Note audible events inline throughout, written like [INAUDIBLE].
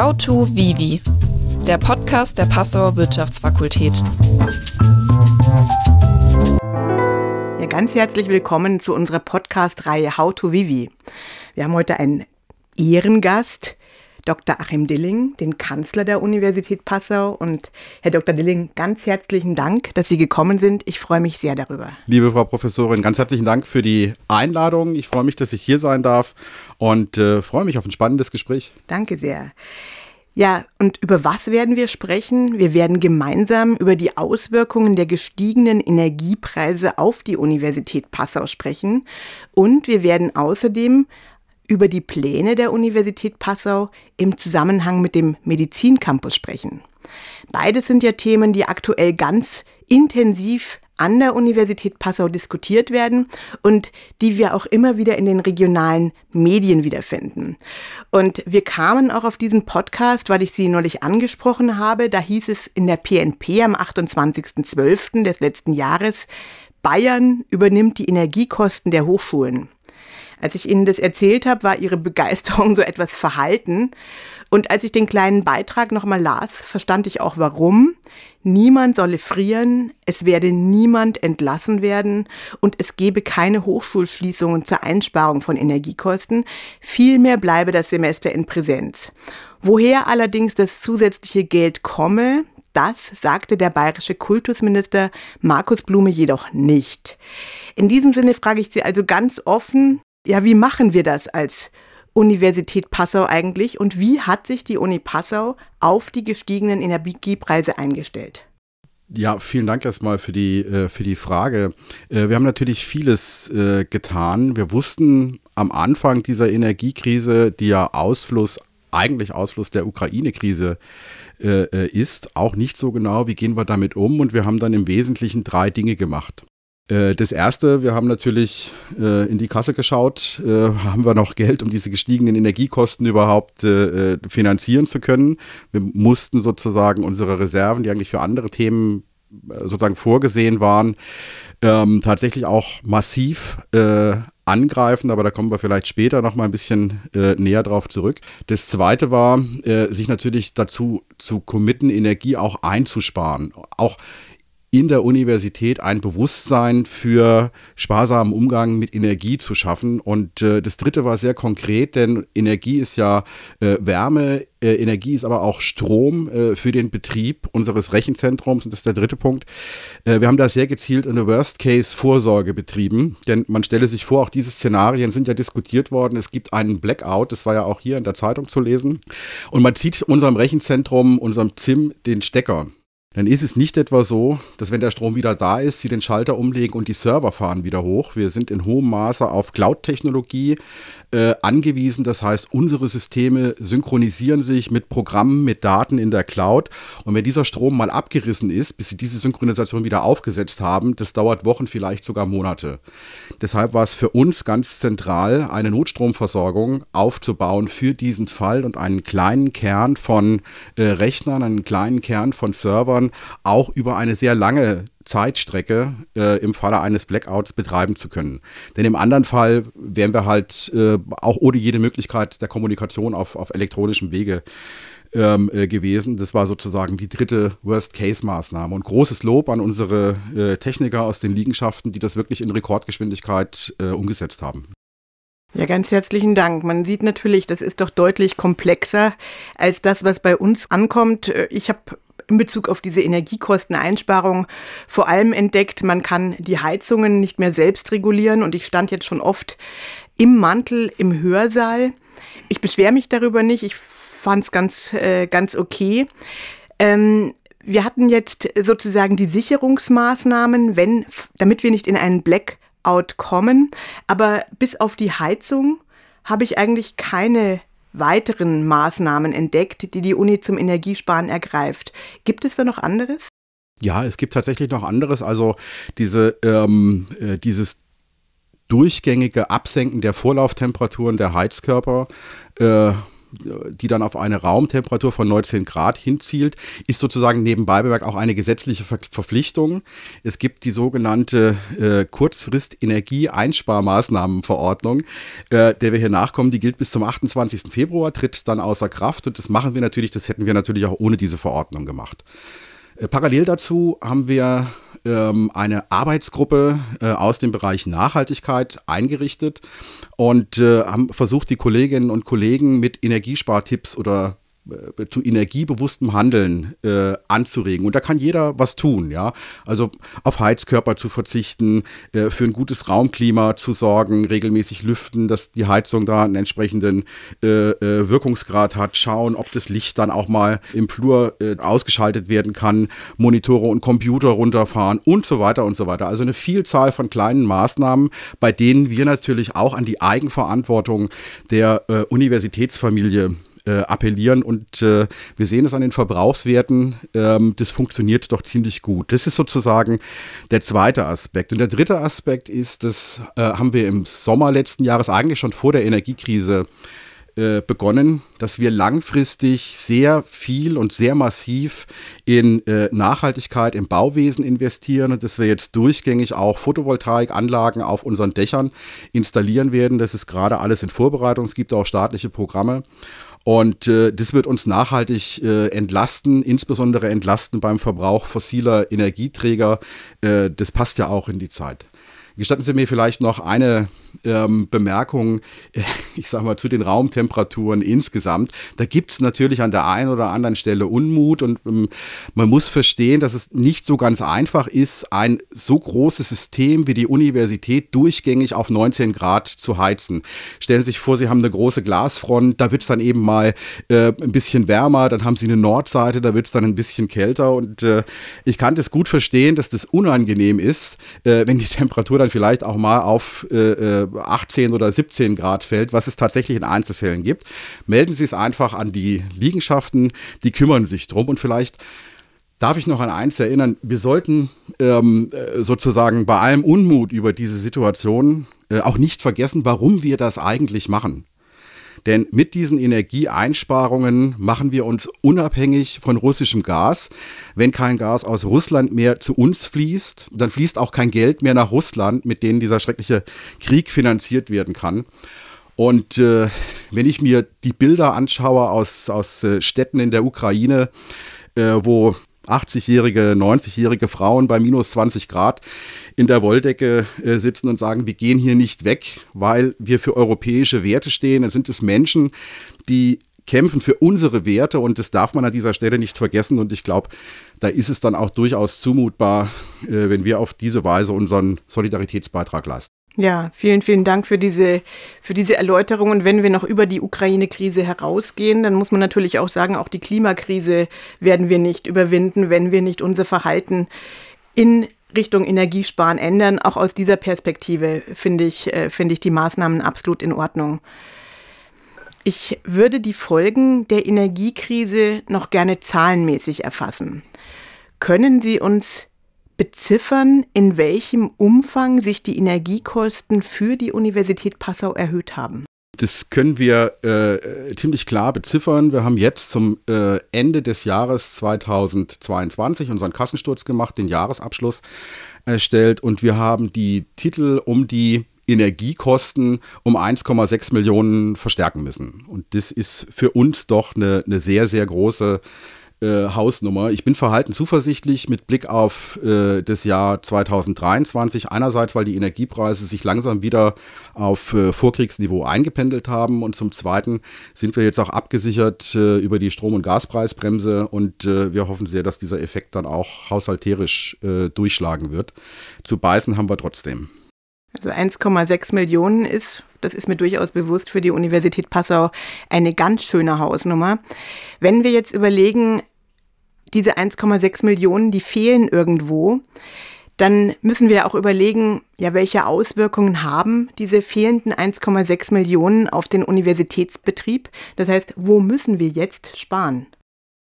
How to Vivi, der Podcast der Passauer Wirtschaftsfakultät. Ja, ganz herzlich willkommen zu unserer Podcast-Reihe How to Vivi. Wir haben heute einen Ehrengast, Dr. Achim Dilling, den Kanzler der Universität Passau. Und Herr Dr. Dilling, ganz herzlichen Dank, dass Sie gekommen sind. Ich freue mich sehr darüber. Liebe Frau Professorin, ganz herzlichen Dank für die Einladung. Ich freue mich, dass ich hier sein darf und äh, freue mich auf ein spannendes Gespräch. Danke sehr. Ja, und über was werden wir sprechen? Wir werden gemeinsam über die Auswirkungen der gestiegenen Energiepreise auf die Universität Passau sprechen und wir werden außerdem über die Pläne der Universität Passau im Zusammenhang mit dem Medizincampus sprechen. Beides sind ja Themen, die aktuell ganz intensiv an der Universität Passau diskutiert werden und die wir auch immer wieder in den regionalen Medien wiederfinden. Und wir kamen auch auf diesen Podcast, weil ich Sie neulich angesprochen habe. Da hieß es in der PNP am 28.12. des letzten Jahres, Bayern übernimmt die Energiekosten der Hochschulen. Als ich Ihnen das erzählt habe, war Ihre Begeisterung [LAUGHS] so etwas verhalten. Und als ich den kleinen Beitrag nochmal las, verstand ich auch warum. Niemand solle frieren, es werde niemand entlassen werden und es gebe keine Hochschulschließungen zur Einsparung von Energiekosten. Vielmehr bleibe das Semester in Präsenz. Woher allerdings das zusätzliche Geld komme, das sagte der bayerische Kultusminister Markus Blume jedoch nicht. In diesem Sinne frage ich Sie also ganz offen, ja, wie machen wir das als Universität Passau eigentlich und wie hat sich die Uni Passau auf die gestiegenen Energiepreise eingestellt? Ja, vielen Dank erstmal für die, äh, für die Frage. Äh, wir haben natürlich vieles äh, getan. Wir wussten am Anfang dieser Energiekrise, die ja Ausfluss, eigentlich Ausfluss der Ukraine-Krise ist, auch nicht so genau, wie gehen wir damit um. Und wir haben dann im Wesentlichen drei Dinge gemacht. Äh, das erste, wir haben natürlich äh, in die Kasse geschaut, äh, haben wir noch Geld, um diese gestiegenen Energiekosten überhaupt äh, äh, finanzieren zu können. Wir mussten sozusagen unsere Reserven, die eigentlich für andere Themen äh, sozusagen vorgesehen waren, ähm, tatsächlich auch massiv angreifen, aber da kommen wir vielleicht später noch mal ein bisschen näher drauf zurück. Das zweite war, sich natürlich dazu zu committen, Energie auch einzusparen. Auch in der Universität ein Bewusstsein für sparsamen Umgang mit Energie zu schaffen. Und äh, das Dritte war sehr konkret, denn Energie ist ja äh, Wärme, äh, Energie ist aber auch Strom äh, für den Betrieb unseres Rechenzentrums. Und das ist der dritte Punkt. Äh, wir haben da sehr gezielt eine Worst-Case-Vorsorge betrieben, denn man stelle sich vor, auch diese Szenarien sind ja diskutiert worden. Es gibt einen Blackout, das war ja auch hier in der Zeitung zu lesen. Und man zieht unserem Rechenzentrum, unserem ZIM, den Stecker dann ist es nicht etwa so, dass wenn der Strom wieder da ist, Sie den Schalter umlegen und die Server fahren wieder hoch. Wir sind in hohem Maße auf Cloud-Technologie äh, angewiesen. Das heißt, unsere Systeme synchronisieren sich mit Programmen, mit Daten in der Cloud. Und wenn dieser Strom mal abgerissen ist, bis Sie diese Synchronisation wieder aufgesetzt haben, das dauert Wochen, vielleicht sogar Monate. Deshalb war es für uns ganz zentral, eine Notstromversorgung aufzubauen für diesen Fall und einen kleinen Kern von äh, Rechnern, einen kleinen Kern von Servern, Servern auch über eine sehr lange Zeitstrecke äh, im Falle eines Blackouts betreiben zu können. Denn im anderen Fall wären wir halt äh, auch ohne jede Möglichkeit der Kommunikation auf, auf elektronischem Wege ähm, äh, gewesen. Das war sozusagen die dritte Worst-Case-Maßnahme. Und großes Lob an unsere äh, Techniker aus den Liegenschaften, die das wirklich in Rekordgeschwindigkeit äh, umgesetzt haben. Ja, ganz herzlichen Dank. Man sieht natürlich, das ist doch deutlich komplexer als das, was bei uns ankommt. Äh, ich habe in Bezug auf diese Energiekosteneinsparung vor allem entdeckt, man kann die Heizungen nicht mehr selbst regulieren und ich stand jetzt schon oft im Mantel im Hörsaal. Ich beschwere mich darüber nicht, ich fand es ganz, äh, ganz okay. Ähm, wir hatten jetzt sozusagen die Sicherungsmaßnahmen, wenn, damit wir nicht in einen Blackout kommen, aber bis auf die Heizung habe ich eigentlich keine weiteren Maßnahmen entdeckt, die die Uni zum Energiesparen ergreift. Gibt es da noch anderes? Ja, es gibt tatsächlich noch anderes. Also diese, ähm, äh, dieses durchgängige Absenken der Vorlauftemperaturen der Heizkörper. Äh, die dann auf eine Raumtemperatur von 19 Grad hinzielt, ist sozusagen nebenbei bemerkt auch eine gesetzliche Ver Verpflichtung. Es gibt die sogenannte äh, Kurzfrist-Energieeinsparmaßnahmenverordnung, äh, der wir hier nachkommen. Die gilt bis zum 28. Februar, tritt dann außer Kraft und das machen wir natürlich, das hätten wir natürlich auch ohne diese Verordnung gemacht. Äh, parallel dazu haben wir ähm, eine Arbeitsgruppe äh, aus dem Bereich Nachhaltigkeit eingerichtet und äh, haben versucht, die Kolleginnen und Kollegen mit Energiespartipps oder zu energiebewusstem Handeln äh, anzuregen. Und da kann jeder was tun, ja. Also auf Heizkörper zu verzichten, äh, für ein gutes Raumklima zu sorgen, regelmäßig lüften, dass die Heizung da einen entsprechenden äh, äh Wirkungsgrad hat, schauen, ob das Licht dann auch mal im Flur äh, ausgeschaltet werden kann, Monitore und Computer runterfahren und so weiter und so weiter. Also eine Vielzahl von kleinen Maßnahmen, bei denen wir natürlich auch an die Eigenverantwortung der Universitätsfamilie äh, appellieren und äh, wir sehen es an den Verbrauchswerten, ähm, das funktioniert doch ziemlich gut. Das ist sozusagen der zweite Aspekt. Und der dritte Aspekt ist, das äh, haben wir im Sommer letzten Jahres eigentlich schon vor der Energiekrise äh, begonnen, dass wir langfristig sehr viel und sehr massiv in äh, Nachhaltigkeit im Bauwesen investieren und dass wir jetzt durchgängig auch Photovoltaikanlagen auf unseren Dächern installieren werden. Das ist gerade alles in Vorbereitung. Es gibt auch staatliche Programme. Und äh, das wird uns nachhaltig äh, entlasten, insbesondere entlasten beim Verbrauch fossiler Energieträger. Äh, das passt ja auch in die Zeit. Gestatten Sie mir vielleicht noch eine ähm, Bemerkung, ich sag mal, zu den Raumtemperaturen insgesamt. Da gibt es natürlich an der einen oder anderen Stelle Unmut und ähm, man muss verstehen, dass es nicht so ganz einfach ist, ein so großes System wie die Universität durchgängig auf 19 Grad zu heizen. Stellen Sie sich vor, Sie haben eine große Glasfront, da wird es dann eben mal äh, ein bisschen wärmer, dann haben Sie eine Nordseite, da wird es dann ein bisschen kälter und äh, ich kann das gut verstehen, dass das unangenehm ist, äh, wenn die Temperatur dann vielleicht auch mal auf äh, 18 oder 17 Grad fällt, was es tatsächlich in Einzelfällen gibt, melden Sie es einfach an die Liegenschaften, die kümmern sich drum und vielleicht Darf ich noch an eins erinnern? Wir sollten ähm, äh, sozusagen bei allem Unmut über diese Situation äh, auch nicht vergessen, warum wir das eigentlich machen. Denn mit diesen Energieeinsparungen machen wir uns unabhängig von russischem Gas. Wenn kein Gas aus Russland mehr zu uns fließt, dann fließt auch kein Geld mehr nach Russland, mit denen dieser schreckliche Krieg finanziert werden kann. Und äh, wenn ich mir die Bilder anschaue aus, aus äh, Städten in der Ukraine, äh, wo 80-jährige, 90-jährige Frauen bei minus 20 Grad in der Wolldecke äh, sitzen und sagen, wir gehen hier nicht weg, weil wir für europäische Werte stehen. Dann sind es Menschen, die kämpfen für unsere Werte und das darf man an dieser Stelle nicht vergessen. Und ich glaube, da ist es dann auch durchaus zumutbar, äh, wenn wir auf diese Weise unseren Solidaritätsbeitrag leisten. Ja, vielen, vielen Dank für diese, für diese Erläuterung. Und wenn wir noch über die Ukraine-Krise herausgehen, dann muss man natürlich auch sagen, auch die Klimakrise werden wir nicht überwinden, wenn wir nicht unser Verhalten in Richtung Energiesparen ändern. Auch aus dieser Perspektive finde ich, äh, finde ich die Maßnahmen absolut in Ordnung. Ich würde die Folgen der Energiekrise noch gerne zahlenmäßig erfassen. Können Sie uns beziffern, in welchem Umfang sich die Energiekosten für die Universität Passau erhöht haben? Das können wir äh, ziemlich klar beziffern. Wir haben jetzt zum äh, Ende des Jahres 2022 unseren Kassensturz gemacht, den Jahresabschluss erstellt und wir haben die Titel um die Energiekosten um 1,6 Millionen verstärken müssen. Und das ist für uns doch eine, eine sehr, sehr große äh, Hausnummer. Ich bin verhalten zuversichtlich mit Blick auf äh, das Jahr 2023. Einerseits, weil die Energiepreise sich langsam wieder auf äh, Vorkriegsniveau eingependelt haben und zum Zweiten sind wir jetzt auch abgesichert äh, über die Strom- und Gaspreisbremse und äh, wir hoffen sehr, dass dieser Effekt dann auch haushalterisch äh, durchschlagen wird. Zu beißen haben wir trotzdem. Also 1,6 Millionen ist, das ist mir durchaus bewusst, für die Universität Passau eine ganz schöne Hausnummer. Wenn wir jetzt überlegen, diese 1,6 Millionen, die fehlen irgendwo, dann müssen wir auch überlegen, ja, welche Auswirkungen haben diese fehlenden 1,6 Millionen auf den Universitätsbetrieb? Das heißt, wo müssen wir jetzt sparen?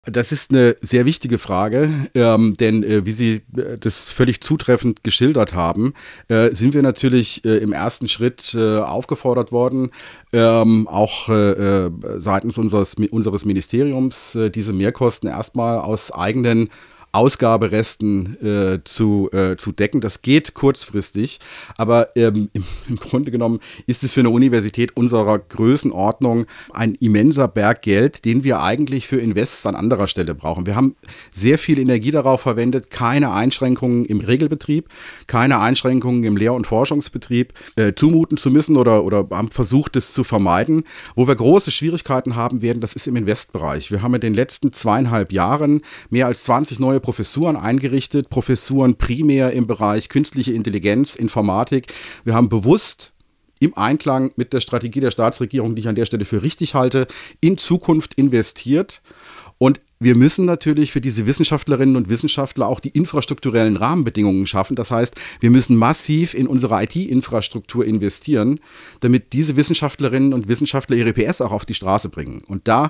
Das ist eine sehr wichtige Frage, ähm, denn äh, wie Sie äh, das völlig zutreffend geschildert haben, äh, sind wir natürlich äh, im ersten Schritt äh, aufgefordert worden, ähm, auch seitens unseres, unseres Ministeriums diese Mehrkosten erstmal aus eigenen Ausgaberesten äh, zu, äh, zu decken. Das geht kurzfristig, aber ähm, [LAUGHS] im, im, Grunde genommen ist es für eine Universität unserer Größenordnung ein immenser Berg Geld, den wir eigentlich für Invests an anderer Stelle brauchen. Wir haben sehr viel Energie darauf verwendet, keine Einschränkungen im Regelbetrieb, keine Einschränkungen im Lehr- und Forschungsbetrieb äh, zumuten zu müssen oder, oder haben versucht, es zu vermeiden. Wo wir große Schwierigkeiten haben werden, das ist im Investbereich. Wir haben in den letzten zweieinhalb Jahren mehr als 20 neue Professuren eingerichtet, Professuren primär im Bereich künstliche Intelligenz, Informatik. Wir haben bewusst im Einklang mit der Strategie der Staatsregierung, die ich an der Stelle für richtig halte, in Zukunft investiert. Wir müssen natürlich für diese Wissenschaftlerinnen und Wissenschaftler auch die infrastrukturellen Rahmenbedingungen schaffen. Das heißt, wir müssen massiv in unsere IT-Infrastruktur investieren, damit diese Wissenschaftlerinnen und Wissenschaftler ihre PS auch auf die Straße bringen. Und da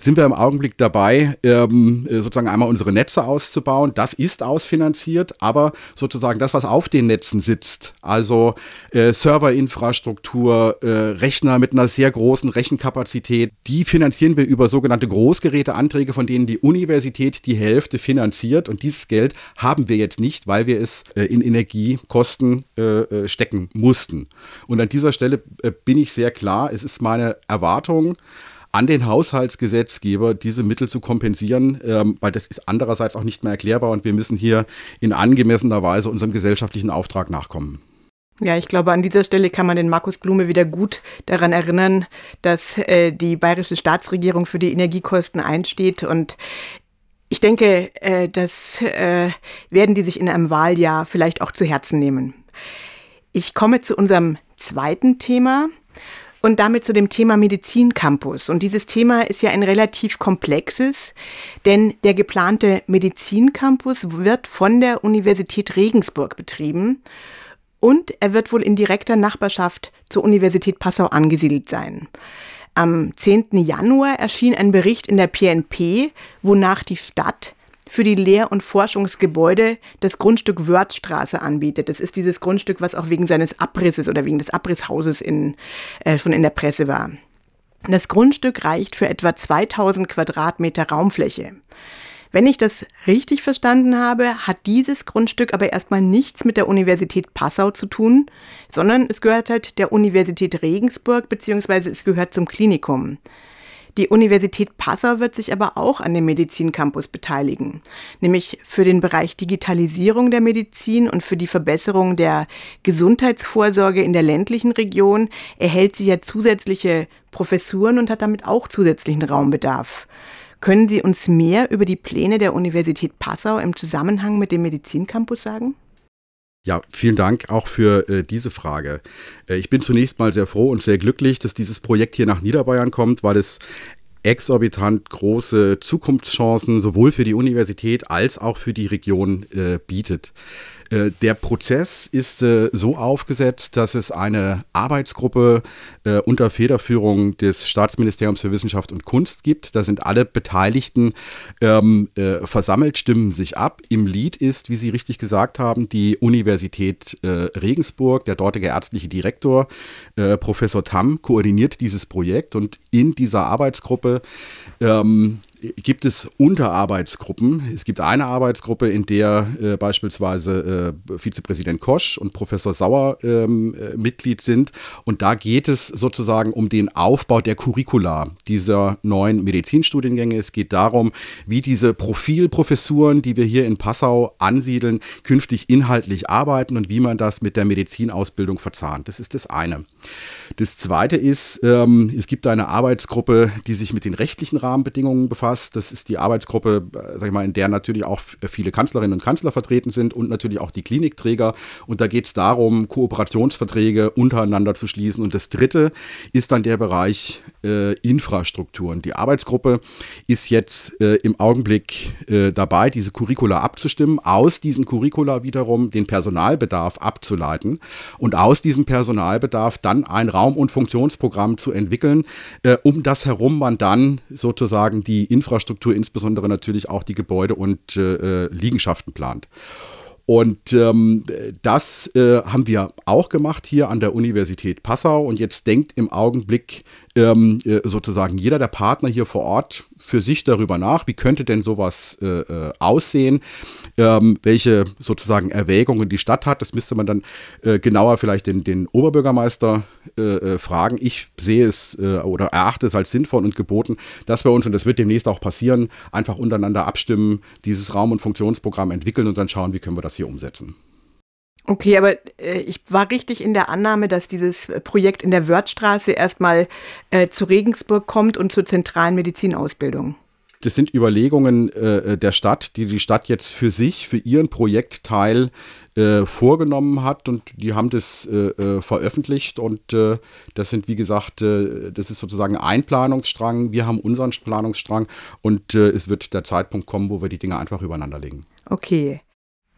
sind wir im Augenblick dabei, ähm, sozusagen einmal unsere Netze auszubauen. Das ist ausfinanziert, aber sozusagen das, was auf den Netzen sitzt, also äh, Serverinfrastruktur, äh, Rechner mit einer sehr großen Rechenkapazität, die finanzieren wir über sogenannte Großgeräteanträge, von denen die Universität die Hälfte finanziert und dieses Geld haben wir jetzt nicht, weil wir es äh, in Energiekosten äh, äh, stecken mussten. Und an dieser Stelle bin ich sehr klar, es ist meine Erwartung, an den Haushaltsgesetzgeber diese Mittel zu kompensieren, ähm, weil das ist andererseits auch nicht mehr erklärbar und wir müssen hier in angemessener Weise unserem gesellschaftlichen Auftrag nachkommen. Ja, ich glaube, an dieser Stelle kann man den Markus Blume wieder gut daran erinnern, dass äh, die bayerische Staatsregierung für die Energiekosten einsteht. Und ich denke, äh, das äh, werden die sich in einem Wahljahr vielleicht auch zu Herzen nehmen. Ich komme zu unserem zweiten Thema und damit zu dem Thema Medizincampus. Und dieses Thema ist ja ein relativ komplexes, denn der geplante Medizincampus wird von der Universität Regensburg betrieben und er wird wohl in direkter Nachbarschaft zur Universität Passau angesiedelt sein. Am 10. Januar erschien ein Bericht in der PNP, wonach die Stadt für die Lehr- und Forschungsgebäude das Grundstück Wörthstraße anbietet. Das ist dieses Grundstück, was auch wegen seines Abrisses oder wegen des Abrisshauses in, äh, schon in der Presse war. Das Grundstück reicht für etwa 2000 Quadratmeter Raumfläche. Wenn ich das richtig verstanden habe, hat dieses Grundstück aber erstmal nichts mit der Universität Passau zu tun, sondern es gehört halt der Universität Regensburg bzw. es gehört zum Klinikum. Die Universität Passau wird sich aber auch an dem Medizincampus beteiligen, nämlich für den Bereich Digitalisierung der Medizin und für die Verbesserung der Gesundheitsvorsorge in der ländlichen Region erhält sie ja zusätzliche Professuren und hat damit auch zusätzlichen Raumbedarf. Können Sie uns mehr über die Pläne der Universität Passau im Zusammenhang mit dem Medizincampus sagen? Ja, vielen Dank auch für äh, diese Frage. Äh, ich bin zunächst mal sehr froh und sehr glücklich, dass dieses Projekt hier nach Niederbayern kommt, weil es exorbitant große Zukunftschancen sowohl für die Universität als auch für die Region äh, bietet. Äh, der Prozess ist äh, so aufgesetzt, dass es eine Arbeitsgruppe äh, unter Federführung des Staatsministeriums für Wissenschaft und Kunst gibt. Da sind alle Beteiligten ähm, äh, versammelt, stimmen sich ab. Im Lied ist, wie Sie richtig gesagt haben, die Universität äh, Regensburg, der dortige ärztliche Direktor, Professor Tamm, koordiniert dieses Projekt und in dieser Arbeitsgruppe ähm, gibt es Unterarbeitsgruppen. Es gibt eine Arbeitsgruppe, in der äh, beispielsweise äh, Vizepräsident Kosch und Professor Sauer ähm, äh, Mitglied sind. Und da geht es sozusagen um den Aufbau der Curricula dieser neuen Medizinstudiengänge. Es geht darum, wie diese Profilprofessuren, die wir hier in Passau ansiedeln, künftig inhaltlich arbeiten und wie man das mit der Medizinausbildung verzahnt. Das ist das eine. Das zweite ist, ähm, es gibt eine Arbeitsgruppe, die sich mit den rechtlichen Rahmenbedingungen befasst befasst. Das ist die Arbeitsgruppe, äh, sag ich mal, in der natürlich auch viele Kanzlerinnen und Kanzler vertreten sind und natürlich auch die Klinikträger. Und da geht es darum, Kooperationsverträge untereinander zu schließen. Und das dritte ist dann der Bereich äh, Infrastrukturen. Die Arbeitsgruppe ist jetzt äh, im Augenblick äh, dabei, diese Curricula abzustimmen, aus diesen Curricula wiederum den Personalbedarf abzuleiten und aus diesem Personalbedarf dann ein Raum- und Funktionsprogramm zu entwickeln, äh, um das herum man dann sozusagen die Infrastruktur, insbesondere natürlich auch die Gebäude und äh, äh, Liegenschaften plant. Und ähm, das äh, haben wir auch gemacht hier an der Universität Passau. Und jetzt denkt im Augenblick ähm, äh, sozusagen jeder der Partner hier vor Ort für sich darüber nach, wie könnte denn sowas äh, äh, aussehen, ähm, welche sozusagen Erwägungen die Stadt hat. Das müsste man dann äh, genauer vielleicht den, den Oberbürgermeister äh, äh, fragen. Ich sehe es oder erachte es als sinnvoll und geboten, dass wir uns, und das wird demnächst auch passieren, einfach untereinander abstimmen, dieses Raum- und Funktionsprogramm entwickeln und dann schauen, wie können wir das hier umsetzen. Okay, aber äh, ich war richtig in der Annahme, dass dieses Projekt in der Wörthstraße erstmal äh, zu Regensburg kommt und zur zentralen Medizinausbildung. Das sind Überlegungen äh, der Stadt, die die Stadt jetzt für sich, für ihren Projektteil äh, vorgenommen hat und die haben das äh, äh veröffentlicht und das sind, wie gesagt, das ist sozusagen ein Planungsstrang. Wir haben unseren Planungsstrang und es wird der Zeitpunkt kommen, wo wir die Dinge einfach übereinander legen. Okay.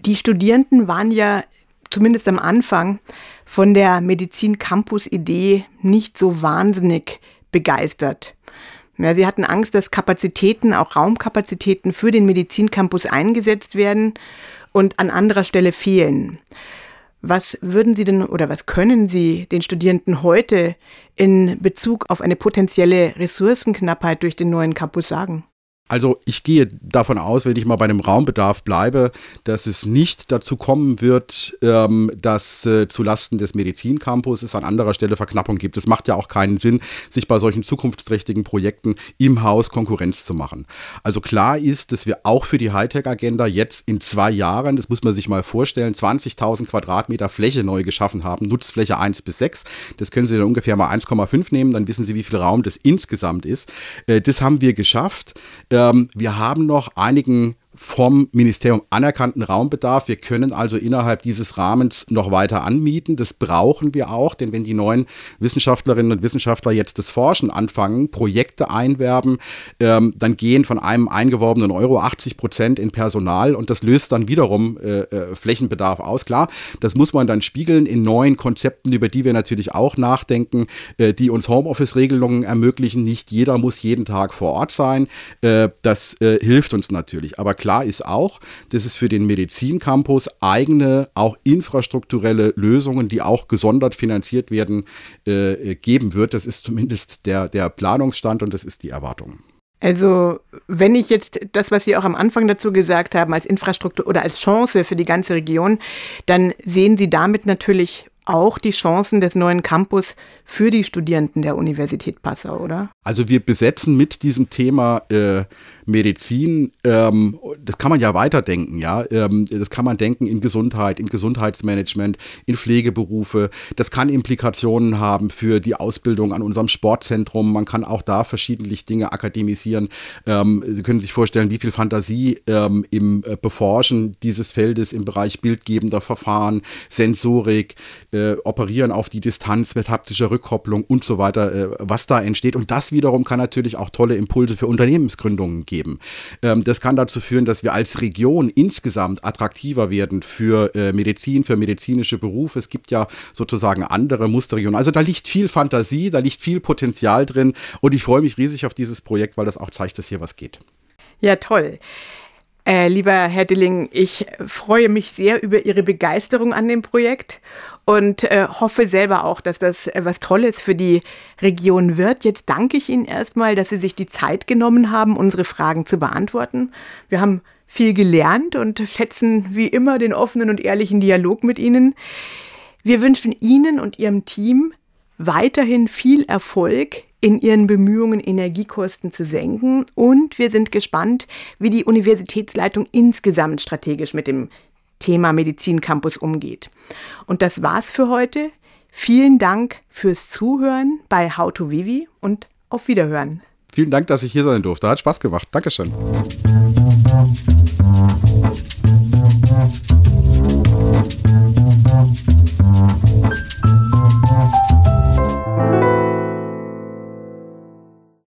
Die Studierenden waren ja zumindest am Anfang von der Medizin-Campus-Idee nicht so wahnsinnig begeistert. Ja, sie hatten Angst, dass Kapazitäten, auch Raumkapazitäten für den Medizincampus eingesetzt werden und an anderer Stelle fehlen. Was würden Sie denn oder was können Sie den Studierenden heute in Bezug auf eine potenzielle Ressourcenknappheit durch den neuen Campus sagen? Also ich gehe davon aus, wenn ich mal bei dem Raumbedarf bleibe, dass es nicht dazu kommen wird, ähm, dass äh, zulasten des Medizincampus es an anderer Stelle Verknappung gibt. Es macht ja auch keinen Sinn, sich bei solchen zukunftsträchtigen Projekten im Haus Konkurrenz zu machen. Also klar ist, dass wir auch für die Hightech-Agenda jetzt in zwei Jahren, das muss man sich mal vorstellen, 20.000 Quadratmeter Fläche neu geschaffen haben, Nutzfläche 1 bis 6. Das können Sie dann ungefähr mal 1,5 nehmen, dann wissen Sie, wie viel Raum das insgesamt ist. Äh, das haben wir geschafft. Ähm, wir haben noch einigen vom Ministerium anerkannten Raumbedarf. Wir können also innerhalb dieses Rahmens noch weiter anmieten. Das brauchen wir auch, denn wenn die neuen Wissenschaftlerinnen und Wissenschaftler jetzt das Forschen anfangen, Projekte einwerben, ähm, dann gehen von einem eingeworbenen Euro 80 Prozent in Personal und das löst dann wiederum äh, äh, Flächenbedarf aus. Klar, das muss man dann spiegeln in neuen Konzepten, über die wir natürlich auch nachdenken, äh, die uns Homeoffice-Regelungen ermöglichen. Nicht jeder muss jeden Tag vor Ort sein. Äh, das äh, hilft uns natürlich. Aber klar ist auch, dass es für den Medizincampus eigene, auch infrastrukturelle Lösungen, die auch gesondert finanziert werden, äh, geben wird. Das ist zumindest der, der Planungsstand und das ist die Erwartung. Also, wenn ich jetzt das, was Sie auch am Anfang dazu gesagt haben, als Infrastruktur oder als Chance für die ganze Region, dann sehen Sie damit natürlich auch die Chancen des neuen Campus für die Studierenden der Universität Passau, oder? Also wir besetzen mit diesem Thema äh, Medizin, ähm, das kann man ja weiterdenken, ja. Ähm, das kann man denken in Gesundheit, in Gesundheitsmanagement, in Pflegeberufe. Das kann Implikationen haben für die Ausbildung an unserem Sportzentrum. Man kann auch da verschiedentlich Dinge akademisieren. Ähm, Sie können sich vorstellen, wie viel Fantasie ähm, im äh, Beforschen dieses Feldes im Bereich bildgebender Verfahren, Sensorik, äh, Operieren auf die Distanz mit haptischer Rückkopplung und so weiter, äh, was da entsteht. Und das wiederum kann natürlich auch tolle Impulse für Unternehmensgründungen geben geben. Ähm, das kann dazu führen, dass wir als Region insgesamt attraktiver werden für äh, Medizin, für medizinische Berufe. Es gibt ja sozusagen andere Musterregionen. Also da liegt viel Fantasie, da liegt viel Potenzial drin und ich freue mich riesig auf dieses Projekt, weil das auch zeigt, dass hier was geht. Ja, toll. Äh, lieber Herr Dilling, ich freue mich sehr über Ihre Begeisterung an dem Projekt und äh, hoffe selber auch, dass das äh, was Tolles für die Region wird. Jetzt danke ich Ihnen erstmal, dass Sie sich die Zeit genommen haben, unsere Fragen zu beantworten. Wir haben viel gelernt und schätzen wie immer den offenen und ehrlichen Dialog mit Ihnen. Wir wünschen Ihnen und Ihrem Team weiterhin viel Erfolg in ihren Bemühungen, Energiekosten zu senken. Und wir sind gespannt, wie die Universitätsleitung insgesamt strategisch mit dem Thema Medizincampus umgeht. Und das war's für heute. Vielen Dank fürs Zuhören bei How to Vivi und auf Wiederhören. Vielen Dank, dass ich hier sein durfte. Hat Spaß gemacht. Dankeschön.